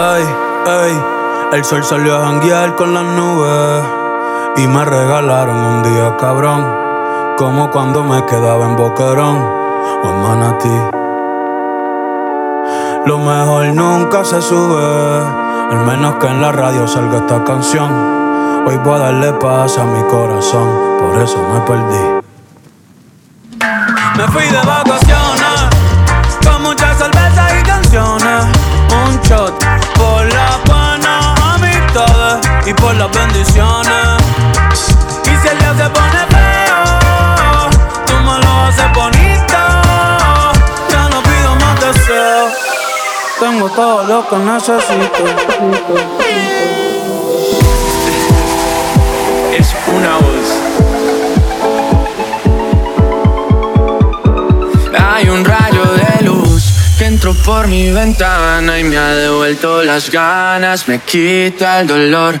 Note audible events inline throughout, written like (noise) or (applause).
Ey, ey, el sol salió a janguear con las nubes y me regalaron un día cabrón, como cuando me quedaba en Boquerón o en Manatí. Lo mejor nunca se sube, al menos que en la radio salga esta canción. Hoy voy a darle paz a mi corazón, por eso me perdí. Me fui de vacaciones, las bendiciones. Y si el día se pone feo, tú me lo haces bonito. Ya no pido más deseos. Tengo todo lo que necesito. Es una voz. Hay un rayo de luz que entró por mi ventana y me ha devuelto las ganas, me quita el dolor.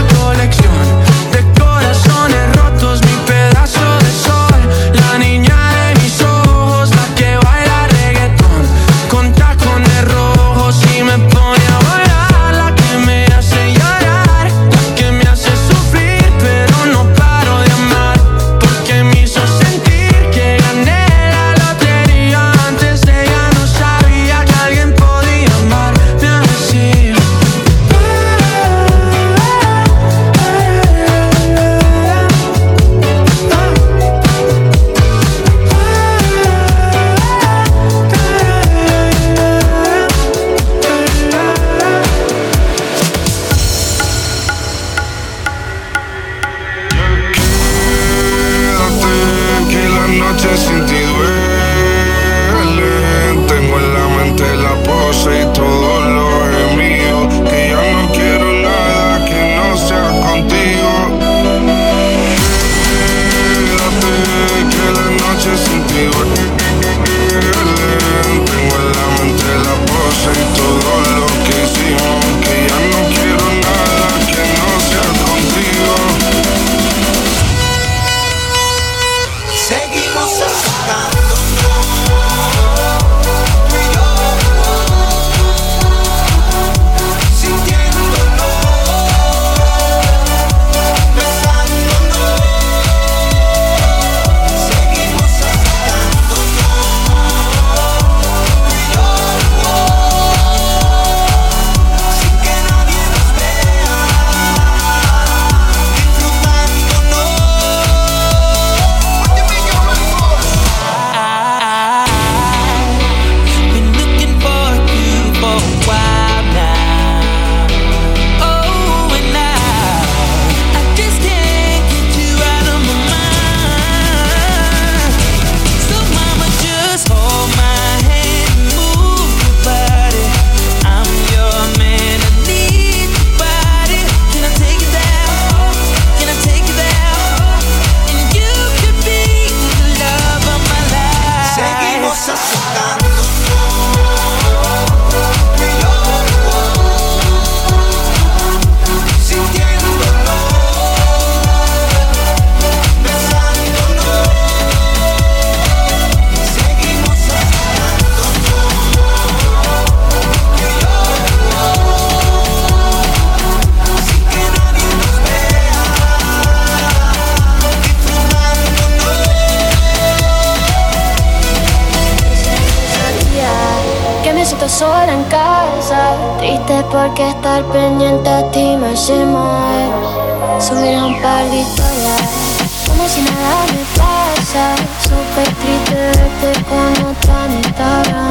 Súper triste con otra en Instagram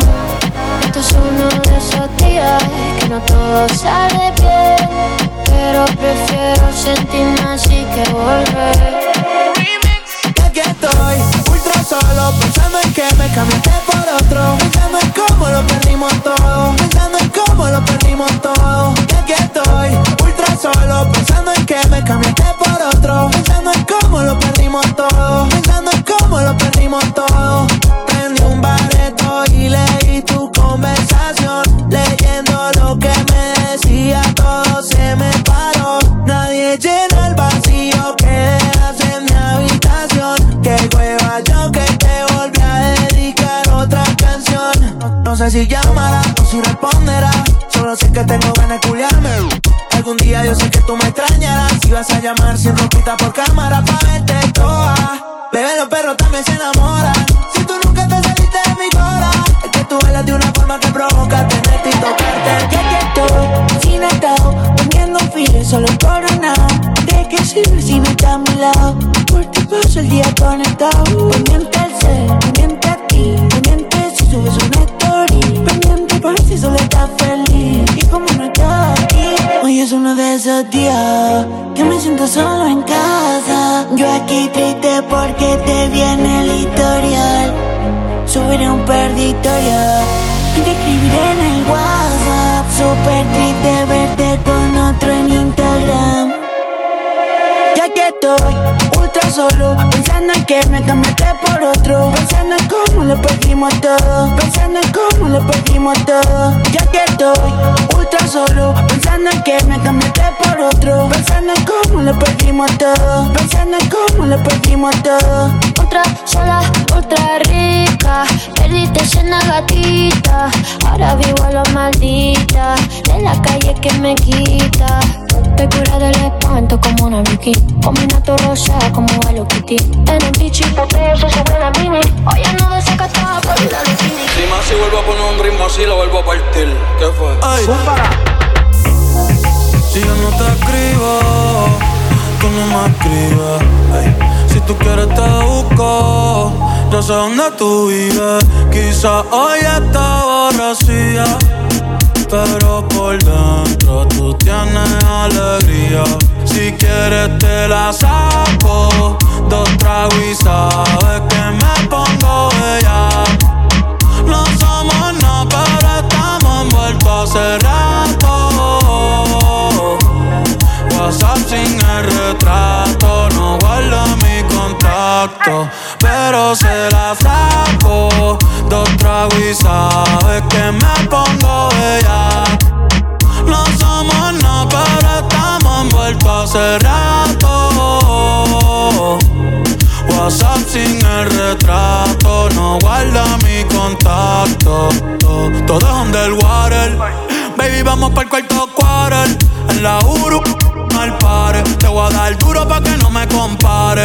Esto es uno de esos días Que no todo sale bien Pero prefiero sentirme así que volver. Aquí estoy, ultra solo Pensando en que me cambiaste por otro. Pensando en cómo lo perdimos todo. Pensando en cómo lo perdimos todo. Aquí estoy, ultra solo Pensando en que me cambiaste por otro. Pensando en cómo lo perdimos todo sé si llamará o si responderá. Solo sé que tengo ganas de culiarme. Algún día yo sé que tú me extrañarás. Si vas a llamar sin ropita por cámara pa' verte toda. Bebé, los perros también se enamoran. Si tú nunca te saliste de mi cora, es que tú bailas de una forma que provoca tenerte y tocarte. Ya que estoy sin atado, poniendo fines solo coronado. ¿De qué sirve si no está a mi lado? Porque paso el día conectado. Pendiente es uno de esos días que me siento solo en casa. Yo aquí triste porque te viene el historial. Subiré un perditorio y te escribiré en el WhatsApp. Súper triste verte con otro en Instagram. Ya que estoy solo, pensando en que me cambiaste por otro. Pensando en cómo lo perdimos todo. Pensando en cómo lo perdimos todo. Ya que estoy ultra solo, pensando en que me cambiaste por otro. Pensando en cómo lo perdimos todo. Pensando en cómo lo perdimos todo. Otra sola, otra rica. Perdiste escena gatita. Ahora vivo a lo maldita. De la calle que me quita. Te cura del espanto como una Vicky. Combina rosa como Hello Kitty. En el bichi, poteo, se sube la mini. Oye, no desacatada por ir a bikini. Si más si vuelvo a poner un ritmo así, lo vuelvo a partir. ¿Qué fue? Ay. Si yo no te escribo, tú no me escribes. Ay. Si tú quieres te busco, yo sé dónde tú vives. Quizá hoy está borracía, pero por dentro tú tienes alegría. Si quieres te la saco, dos tragos y sabes que me pongo bella. No somos nada, pero estamos envueltos hace rato. WhatsApp sin el retrato, no guarda mi contacto, pero se la saco. Dos tragos y sabes que me pongo bella. No somos nada, pero estamos envueltos hace rato. WhatsApp sin el retrato, no guarda mi contacto. Todo es underwater. Baby, vamos para el cuarto quarter. En la Uru, al pare. Te voy a dar duro pa' que no me compare.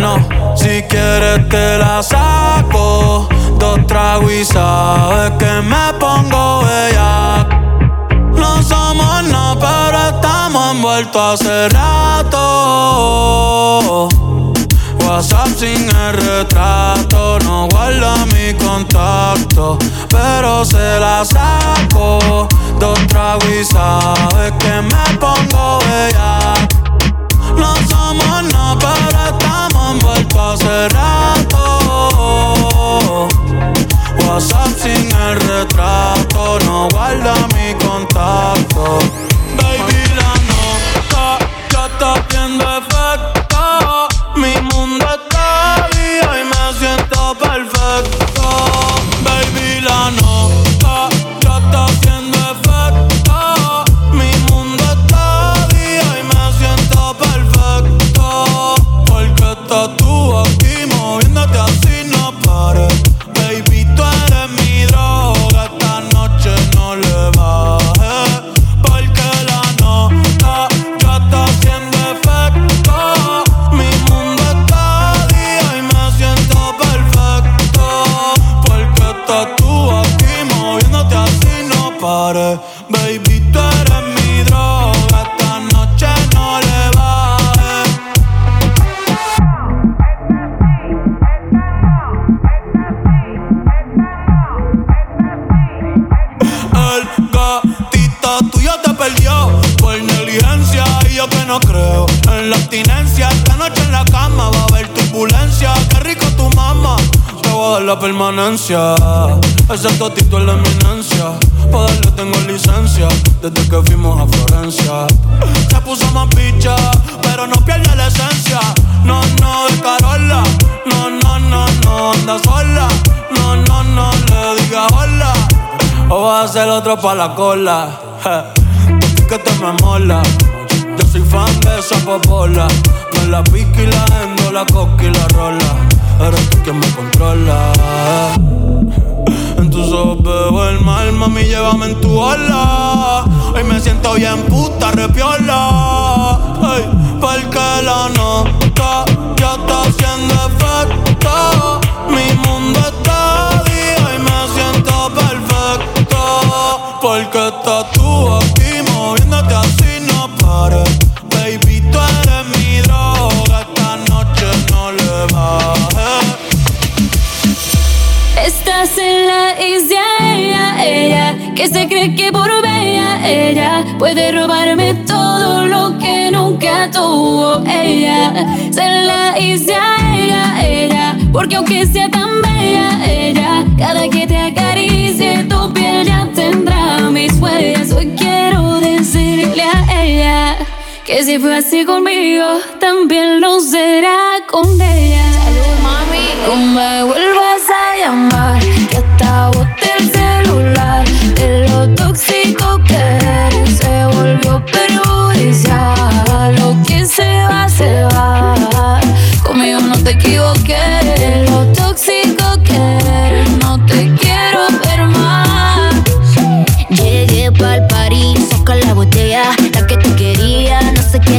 No, si quieres te la saco Dos tragos y sabes que me pongo bella no somos nada, pero estamos envueltos hace rato. WhatsApp sin el retrato, no guarda mi contacto, pero se la saco. Dos tragos y sabes que me pongo bella. Ella. En la isla, ella, ella, porque aunque sea tan bella ella, cada que te acaricie tu piel ya tendrá mis huellas. Hoy quiero decirle a ella que si fue así conmigo, también lo será con ella. No me vuelvas a llamar,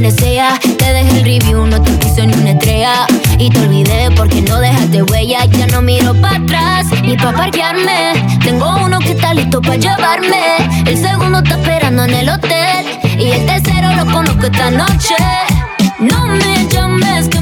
Te dejé el review, no te puse ni una estrella. Y te olvidé porque no dejaste huella. Ya no miro para atrás ni pa' parquearme. Tengo uno que está listo para llevarme. El segundo está esperando en el hotel. Y el tercero lo conozco esta noche. No me llames que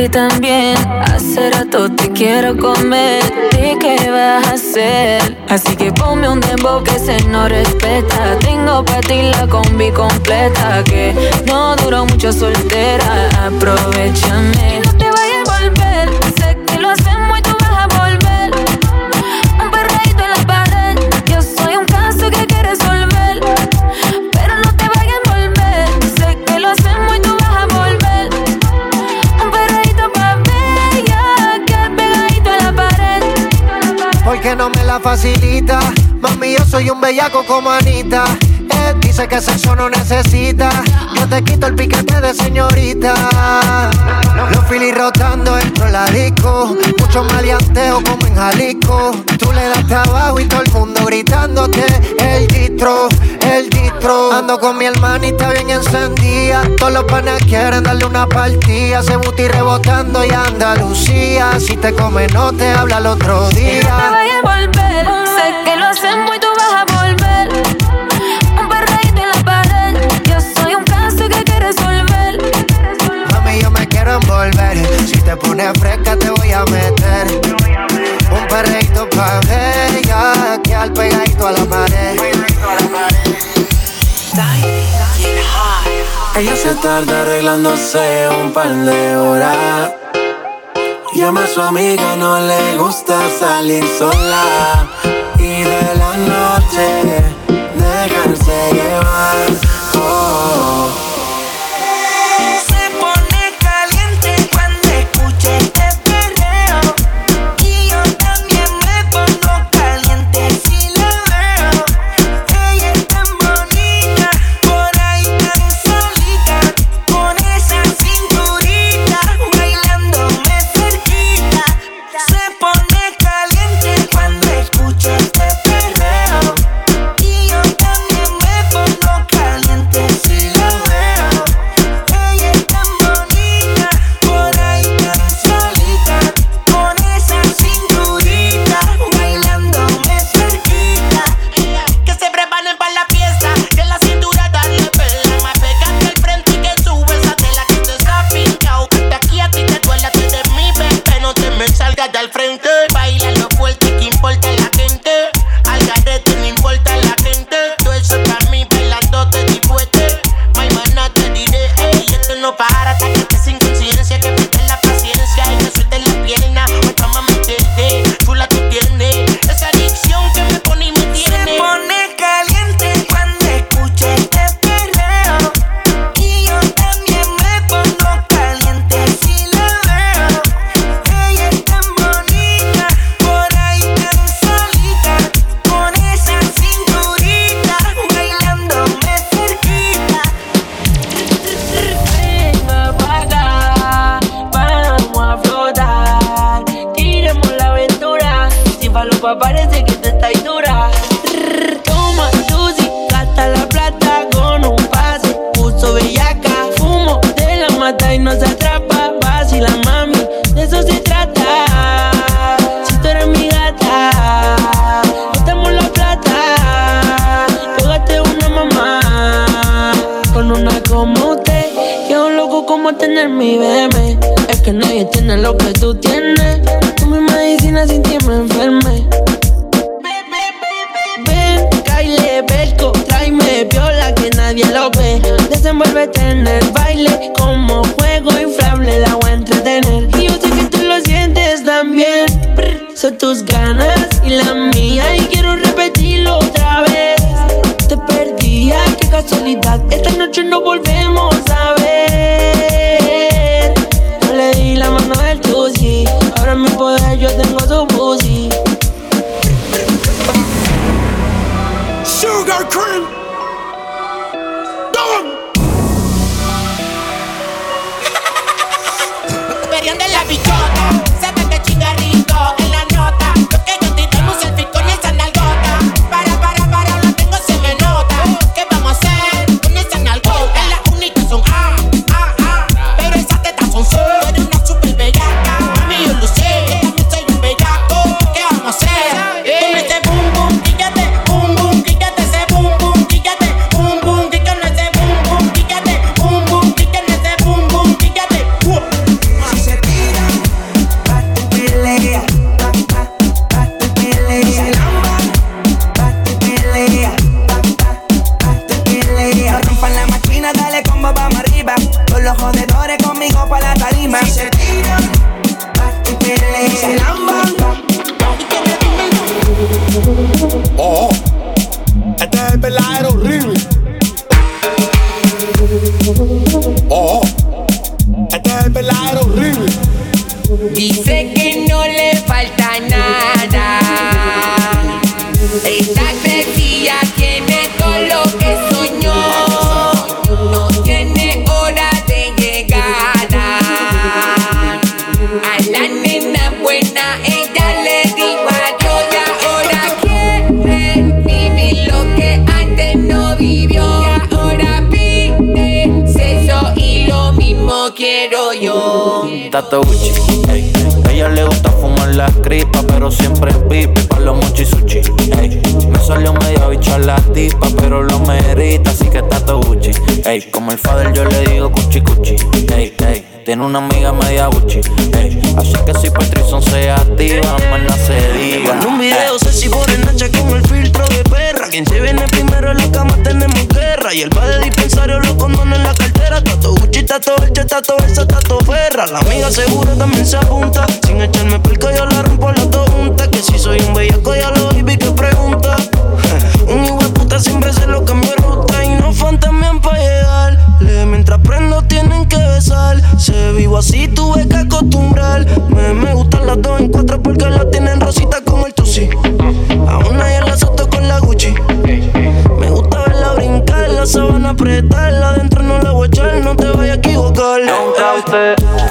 ti también. Hace rato te quiero comer. ¿Y qué vas a hacer? Así que ponme un dembow que se no respeta. Tengo para ti la combi completa. Que no duró mucho soltera. Aprovechame. No te vayas a volver. La facilita. Mami, yo soy un bellaco como Anita. Él dice que sexo no necesita. Yo te quito el piquete de señorita. Los filis rotando dentro de la disco. Mucho maleanteo como en Jalisco. Tú le das trabajo y todo el mundo gritándote. El distro, el distro. Ando con mi hermanita bien encendida. Todos los panas quieren darle una partida. Se buti rebotando y Andalucía. Si te come, no te habla el otro día. Hacemos y tú vas a volver. Un perreíto en la pared. Yo soy un caso que hay que resolver. Mami, yo me quiero envolver. Si te pones fresca, te voy a meter. Un perreíto pa' bella, que al pegadito a la pared. Ella se tarda arreglándose un par de horas. Llama a su amiga, no le gusta salir sola. De la noche,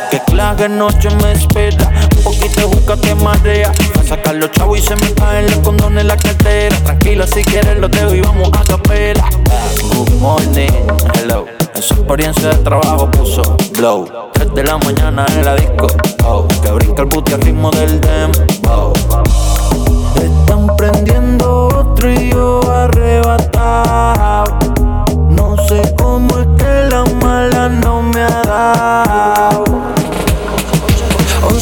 Que clave noche me espera. Un poquito busca te marea. A sacar los chavos y se me caen los condones en la cartera. Tranquila, si quieres lo dejo y vamos a capela. Good morning, hello. En experiencia de trabajo puso blow. 3 de la mañana en la disco. Oh. Que brinca el booty al ritmo del dembow. Oh. Están prendiendo otro y yo arrebatado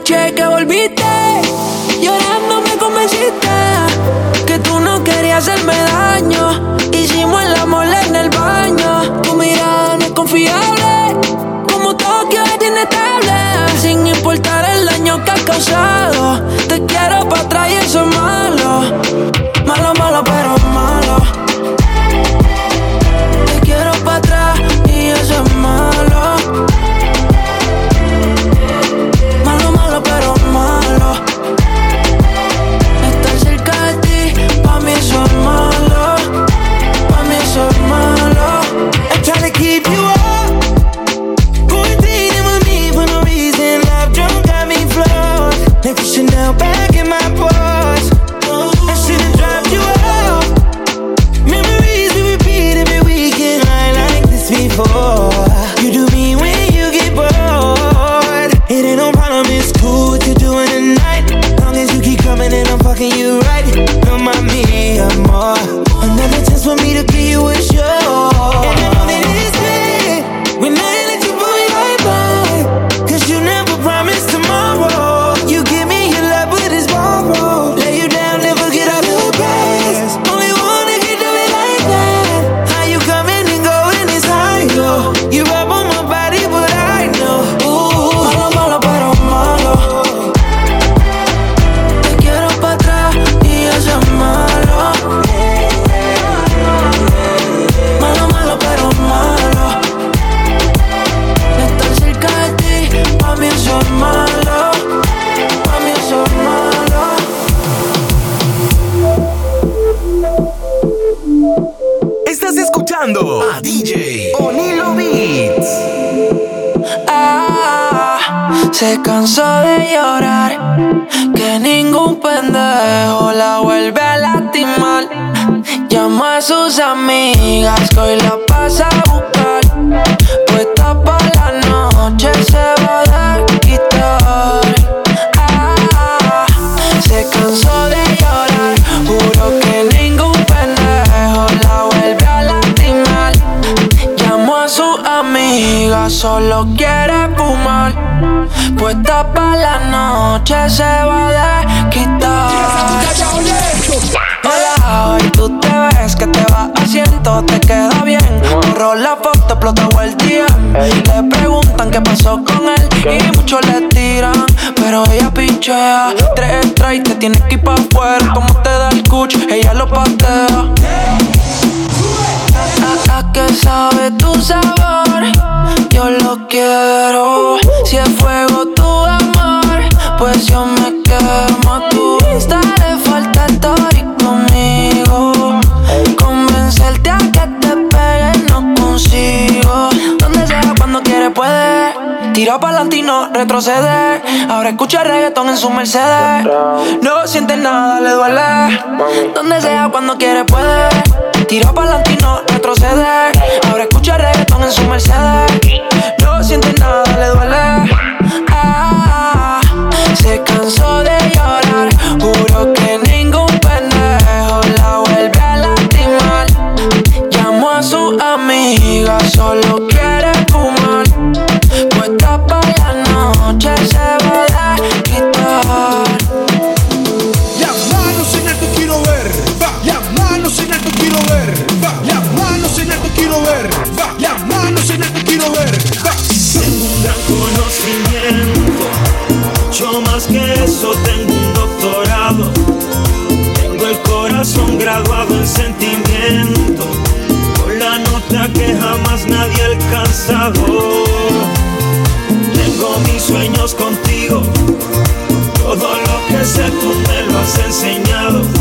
noche que volviste, llorando me convenciste que tú no querías hacerme daño. Hicimos el amor en el baño. Tu mirada no es confiable, como Tokio es inestable. Sin importar el daño que has causado, te quiero para atrás te queda bien. Borró la foto, explotó el día. Le preguntan qué pasó con él y muchos le tiran, pero ella pinchea. Tres strikes, te tienes que ir pa' afuera. Como te da el cuch, ella lo patea. A que sabe tu sabor, yo lo quiero. Si es fuego tu amor, pues yo me quemo tu Instagram. consigo. Donde sea, cuando quiere, puede. Tira para y no retrocede. Ahora escucha reggaetón en su Mercedes. No siente nada, le duele. Donde sea, cuando quiere, puede. Tira para y no retrocede. Ahora escucha reggaetón en su Mercedes. No siente nada, le duele. Ah, se cansó de llorar, juro que solo Tengo mis sueños contigo, todo lo que sé tú me lo has enseñado.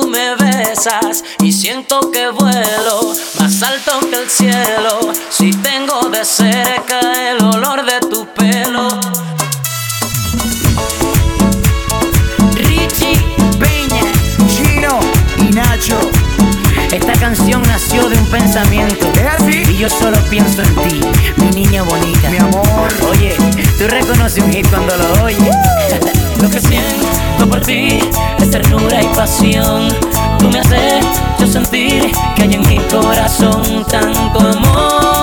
tú me besas y siento que vuelo más alto que el cielo. Si tengo de cerca el olor de tu pelo. Richie Peña, Gino y Nacho. Esta canción nació de un pensamiento. ¿Es así? Y yo solo pienso en ti, mi niña bonita. Mi amor. Oye, tú reconoces un hit cuando lo oyes. Uh. (laughs) Lo que siento por ti es ternura y pasión. Tú me haces yo sentir que hay en mi corazón tanto amor.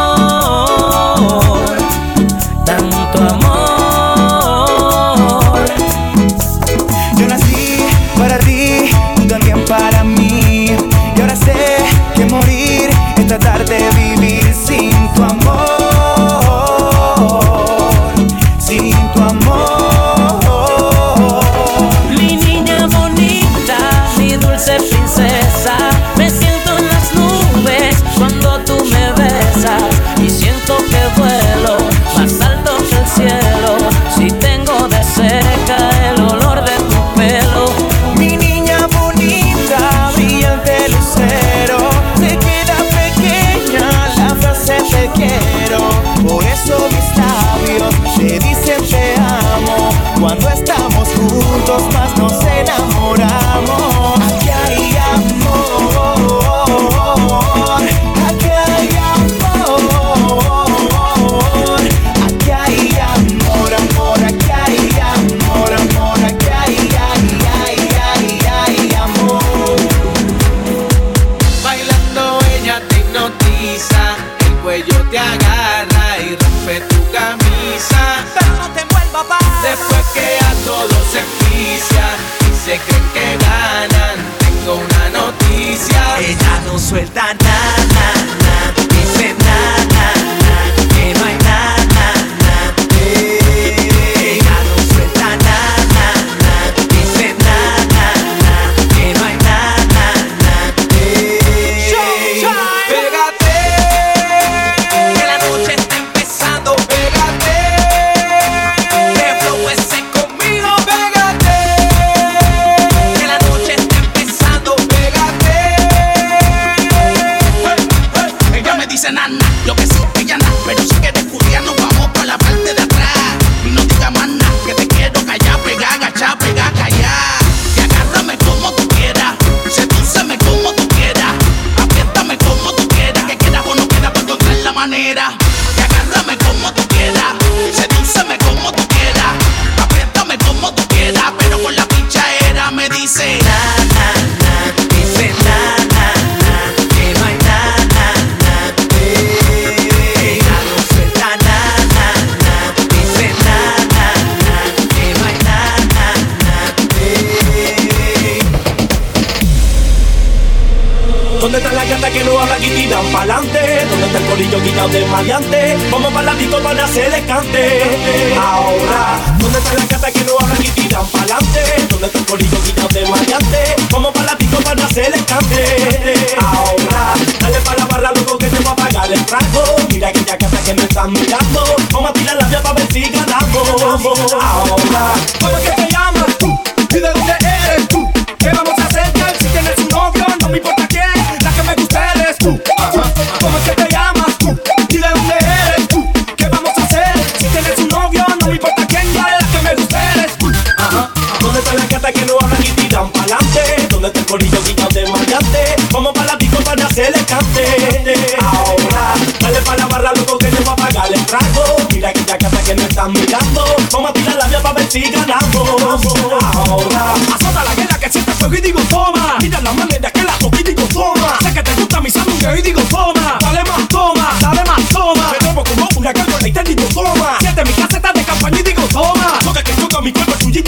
toma, ahora. Azota la guerra que siente fuego y digo toma. Quita la mano de aquel ajo y digo toma. Sé que te gusta mi sándwich y digo toma. Dale más toma, dale más toma. Me tomo como una carga y te digo toma. Siente mi caseta de campaña y digo toma. Toca que toca mi cuerpo tuyo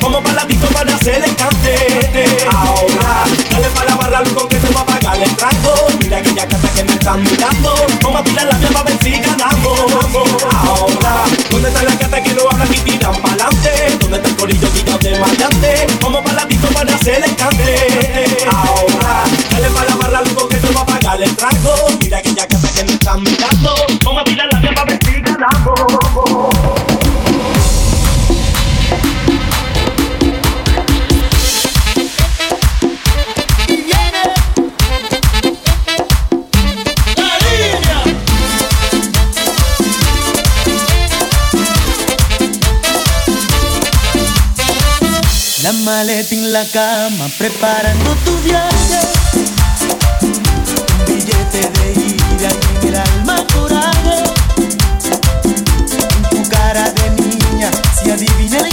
como para la disco para hacer el cante. Ahora, dale para la barra, con que te va a pagar el trago. Mira que ya casa que me están mirando, vamos a tirar la llave a ver si ganamos. Ahora, ¿dónde está la gata que no hablan y tiran pa'lante? ¿Dónde está el corillo guillado de maleante? Como para la disco para hacer el cante. maletín, la cama, preparando tu viaje. Un billete de ida y en el alma coraje. En tu cara de niña, si adivina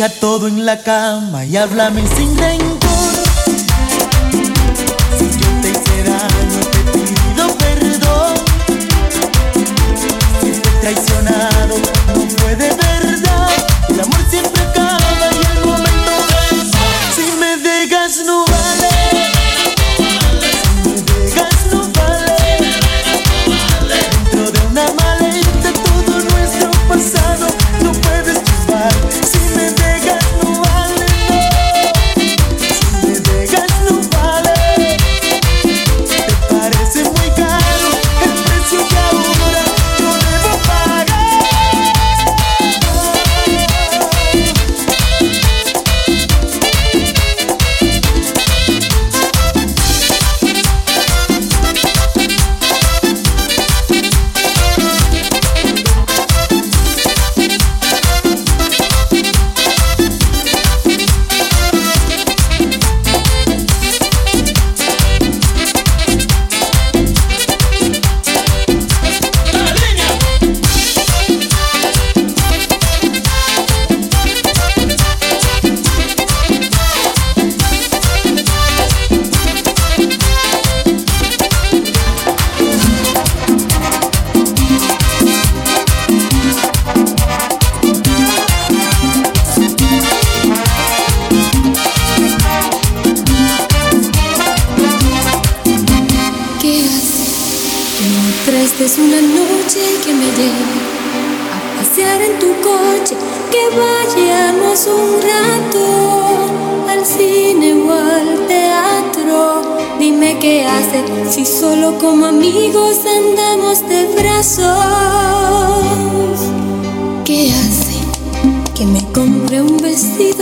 Deja todo en la cama y háblame sin rencor.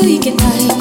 we can hide.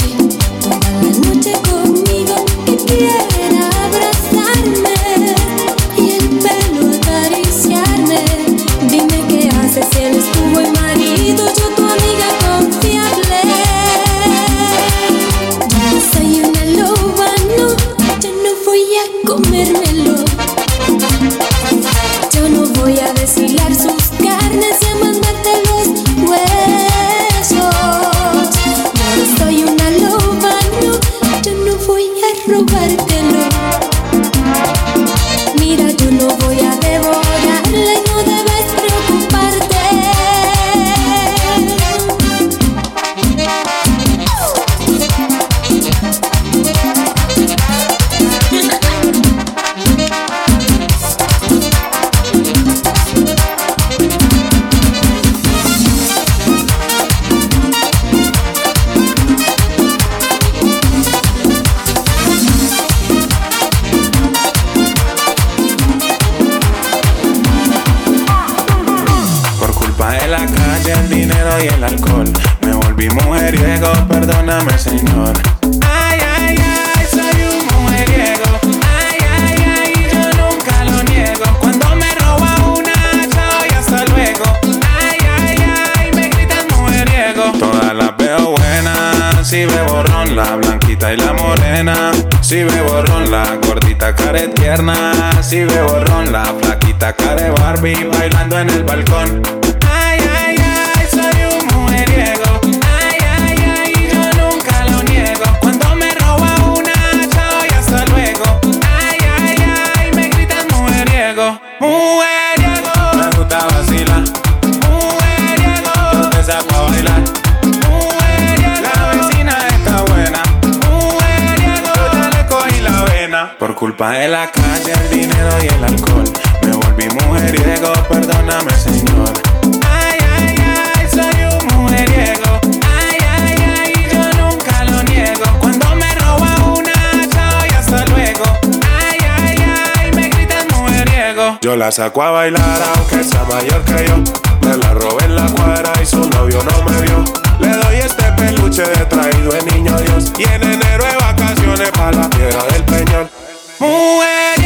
la saco a bailar aunque sea mayor que yo. Me la robé en la cuadra y su novio no me vio. Le doy este peluche de traído el niño Dios. Y en enero de vacaciones para la piedra del peñón. Mujer,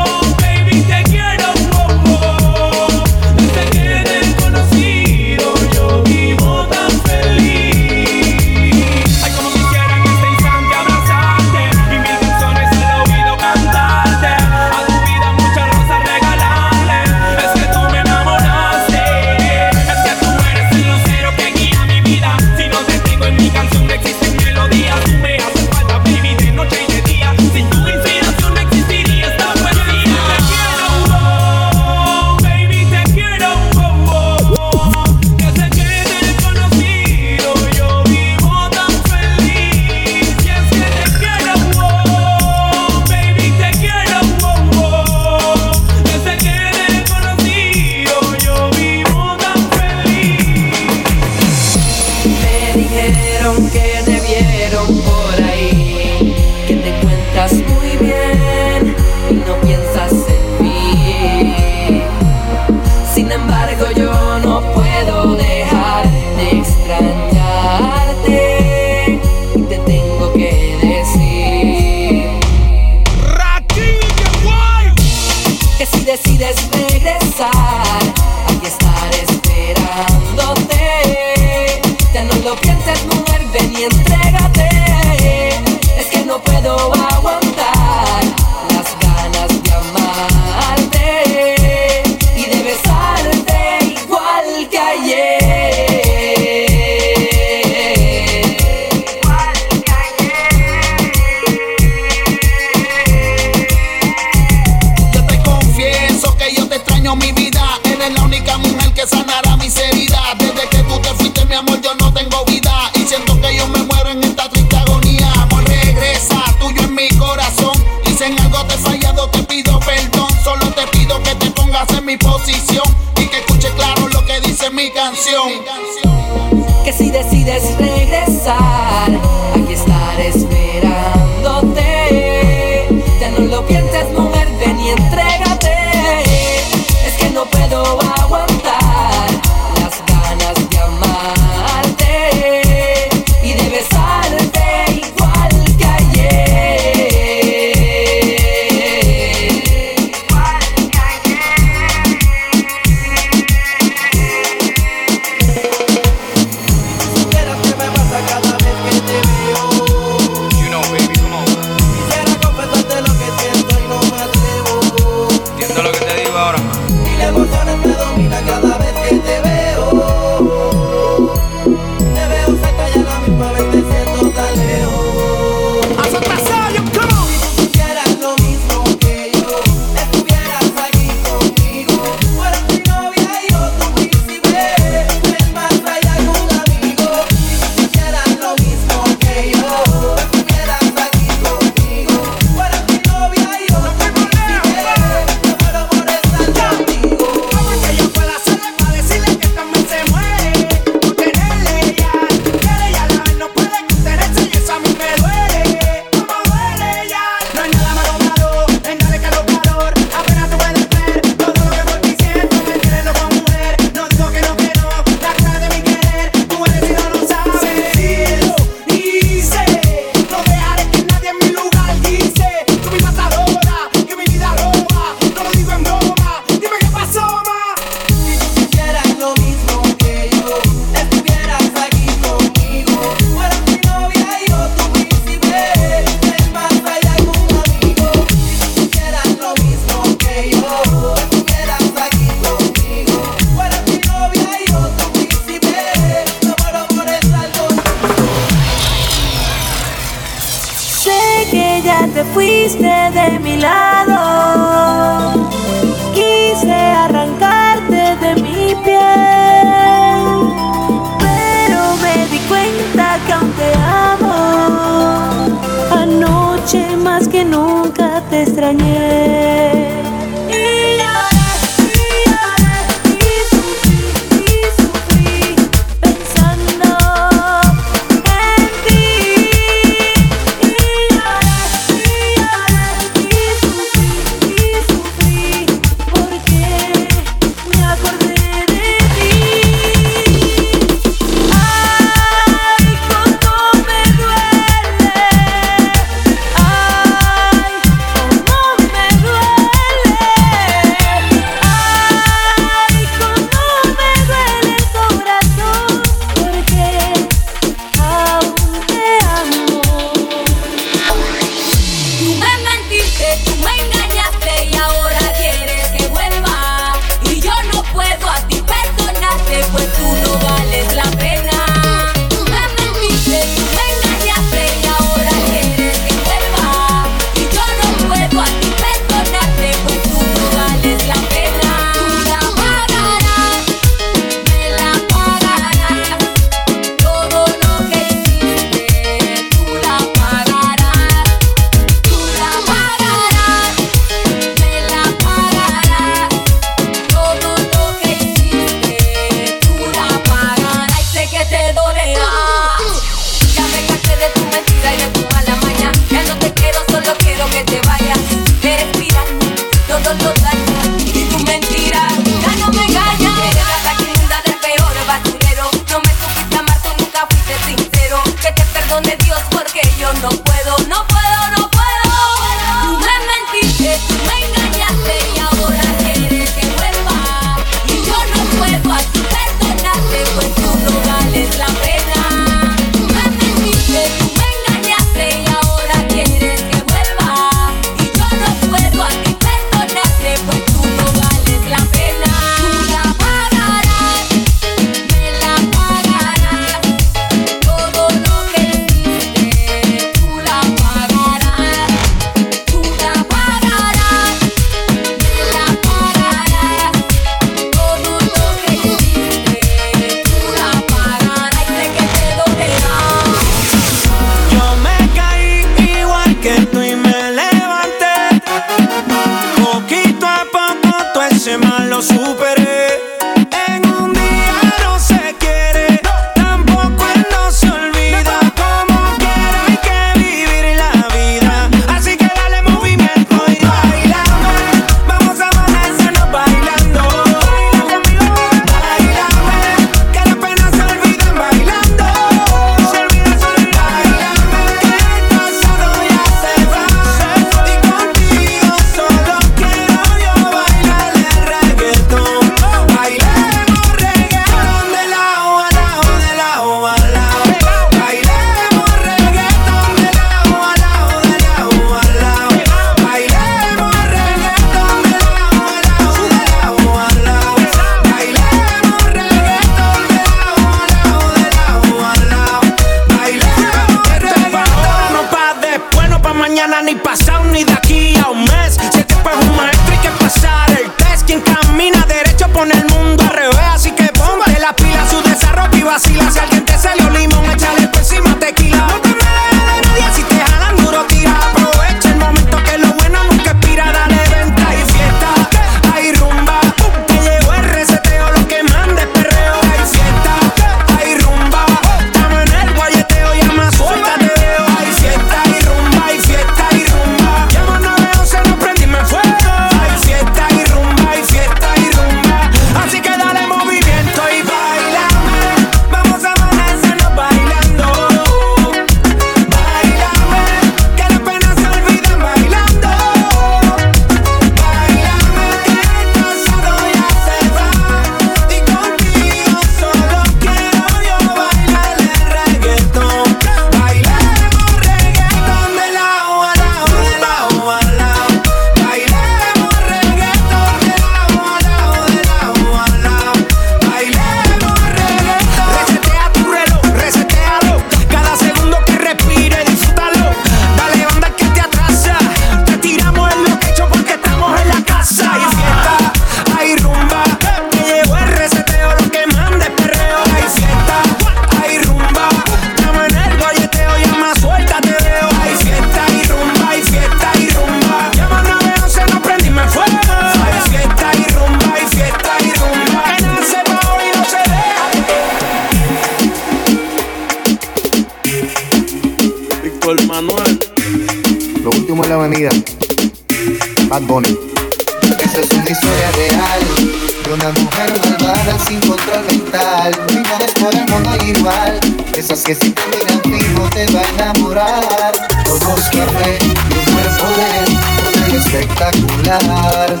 esas que si te miran fijo te va a enamorar. Ojos café un buen poder, poder espectacular.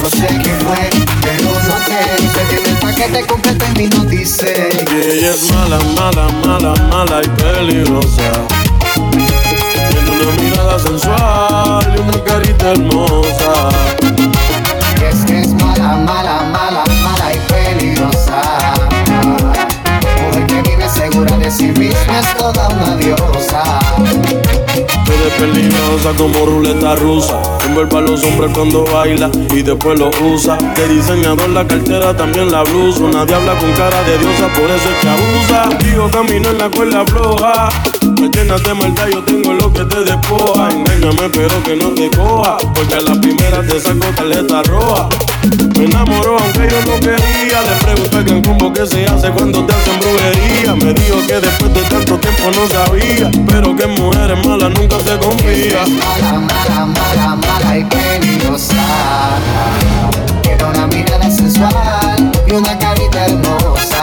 No sé qué fue, pero no sé. Se tiene el paquete completo en mí no dice. Y ella es mala, mala, mala, mala y peligrosa. Tiene una mirada sensual y una carita hermosa. Misma es toda una diosa. Eres peligrosa como ruleta rusa. Envuelve a los hombres cuando baila y después lo usa. De diseñador la cartera, también la blusa. Nadie habla con cara de diosa, por eso es que abusa. Digo, camino en la cuerda floja. Llenas de maldad, yo tengo lo que te despoja. Engáñame, pero que no te coja. Porque a la primera te saco tarjeta roja. Me enamoró aunque yo no quería. Le pregunté a Cancún cómo que se hace cuando te hacen brujería. Me dijo que después de tanto tiempo no sabía. Pero que mujeres malas nunca se confía. Mala, mala, mala, mala y peligrosa. Tiene una mirada sensual y una carita hermosa.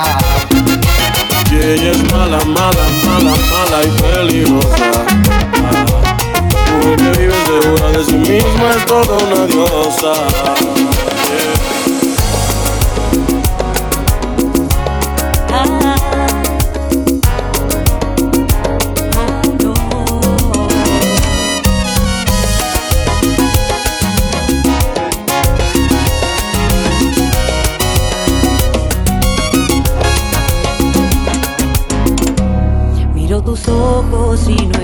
Y ella es mala, mala, mala, mala y peligrosa. Mujer que vive segura de sí misma es toda una diosa. Miro tus ojos y no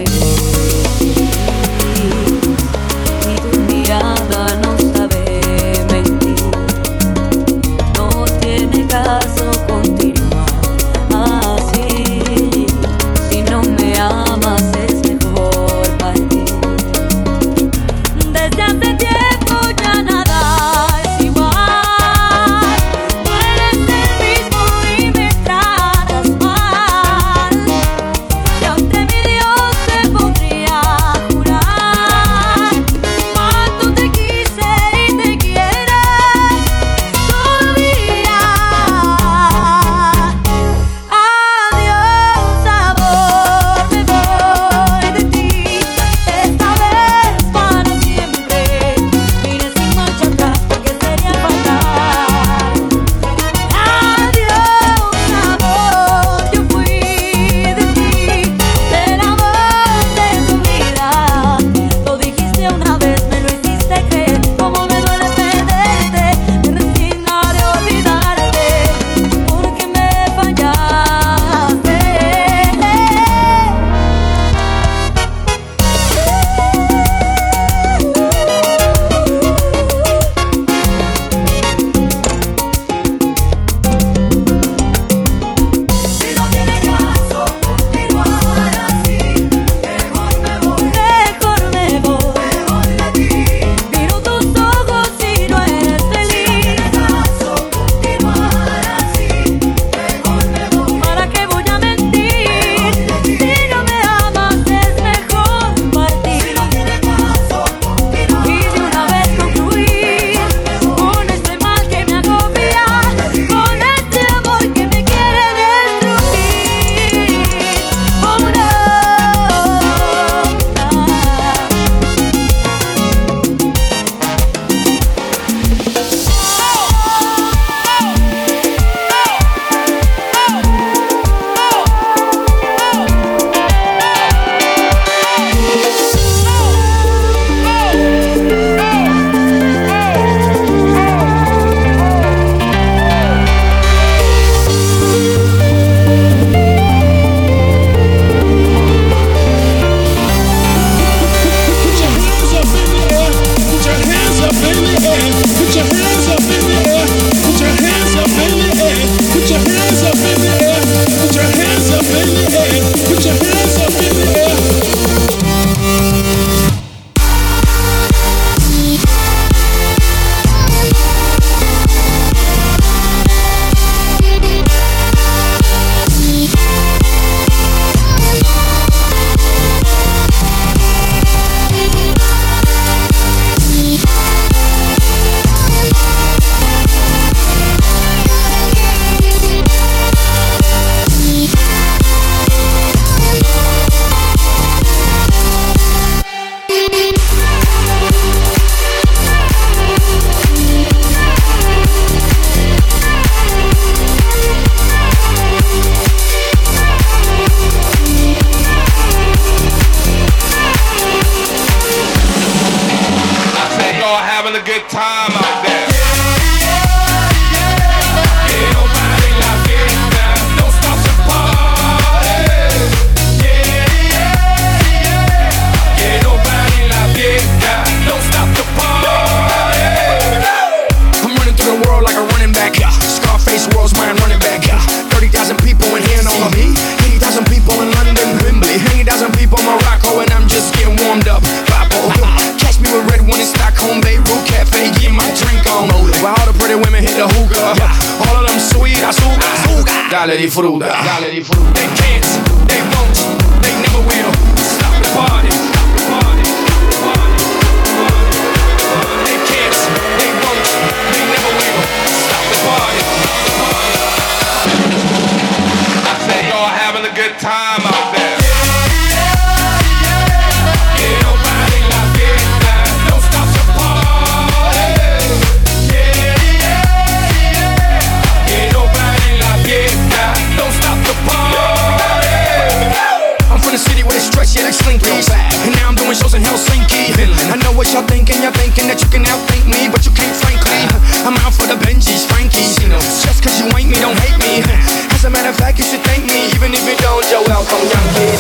y'all thinking, that you can outthink me, but you can't, frankly. I'm out for the Benjis, Frankies. You know. Just cause you ain't me, don't hate me. As a matter of fact, you should thank me, even if you don't, you're welcome, young kid.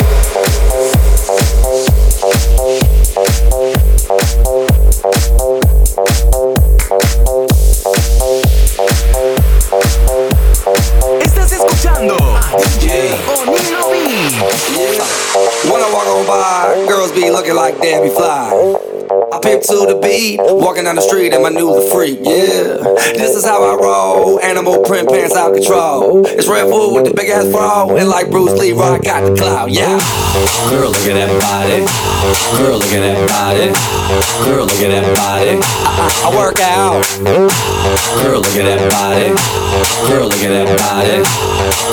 Estás escuchando a DJ Onilo When I walk on by, girls be looking like Debbie Fly. Pimp to the beat, walking down the street and my new the freak, yeah. This is how I roll, animal print pants out control. It's Red Bull with the big ass bra, and like Bruce Lee, I got the clout, yeah. Girl, look at that body. Girl, look at that body. Girl, look at that body. I, I, work out. Girl, look at that body. Girl, look at that body.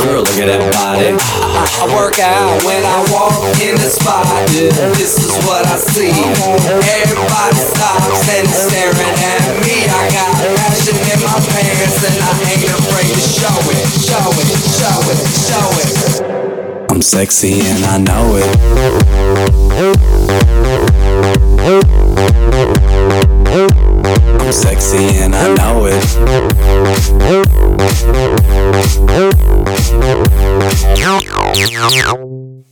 Girl, look at that body. I, I, I work out when I walk in the spot. Yeah, this is what I see. Everybody stops and staring at me. I got passion in my pants and I ain't afraid to show it, show it, show it, show it. I'm sexy and I know it. I'm sexy and I know it.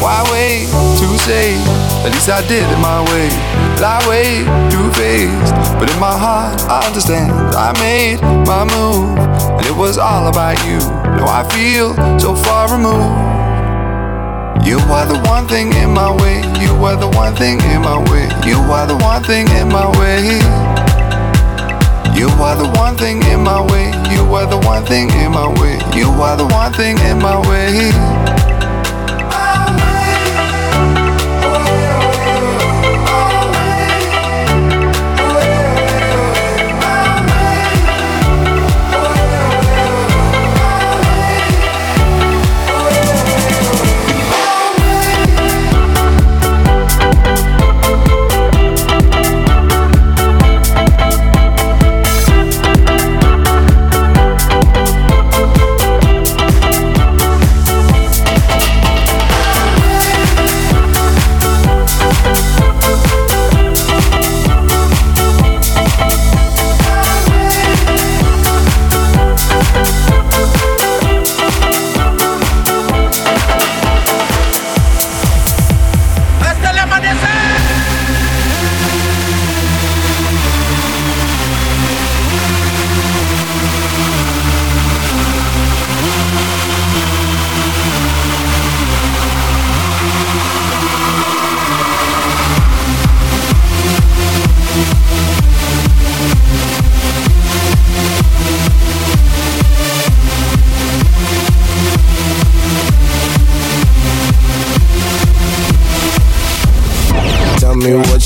Why wait to say? At least I did it my way. Lie way too faced, but in my heart I understand. I made my move, and it was all about you. Now I feel so far removed. You are the one thing in my way. You are the one thing in my way. You are the one thing in my way. You are the one thing in my way. You are the one thing in my way. You are the one thing in my way.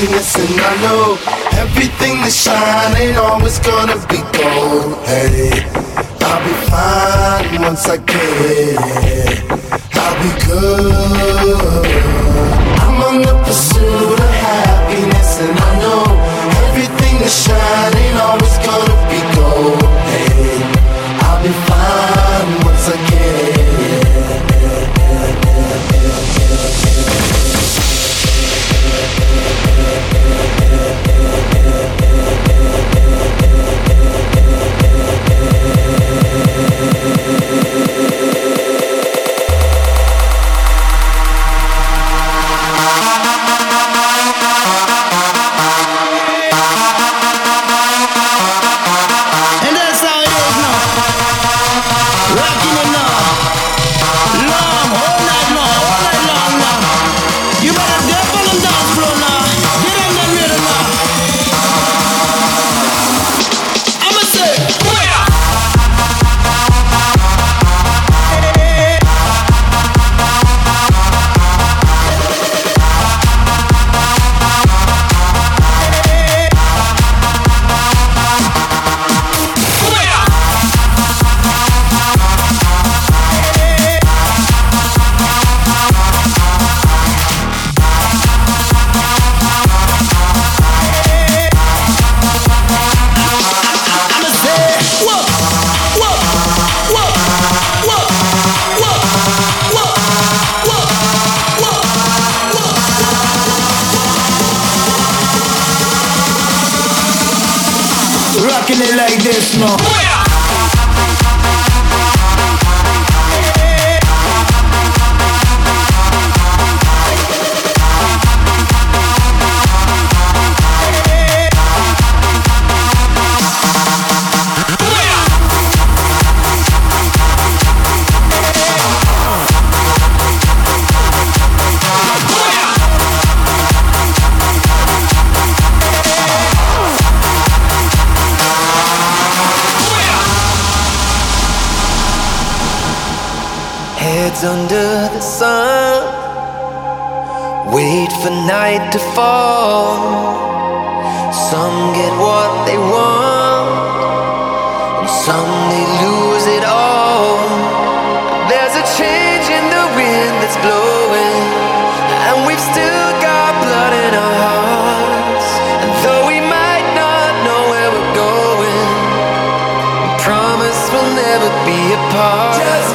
Listen, I know everything that shine ain't always gonna be gold. Hey, I'll be fine once I get it. I'll be good. I'm on the pursuit Heads under the sun, wait for night to fall. Some get what they want, and some they lose it all. There's a change in the wind that's blowing, and we've still got blood in our hearts. And though we might not know where we're going, we promise we'll never be apart. Just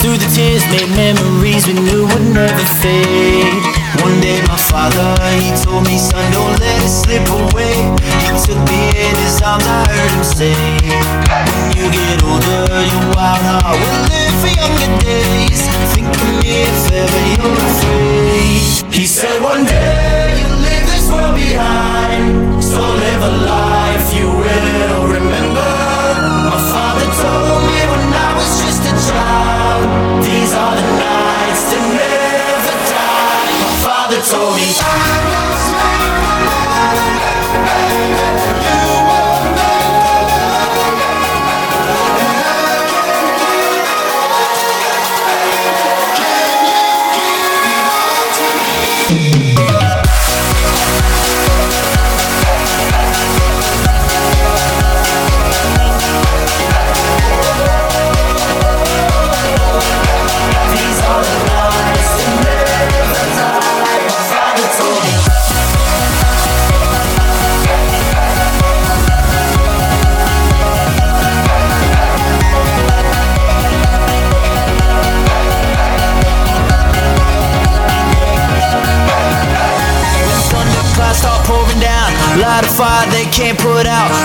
through the tears, made memories we knew would never fade.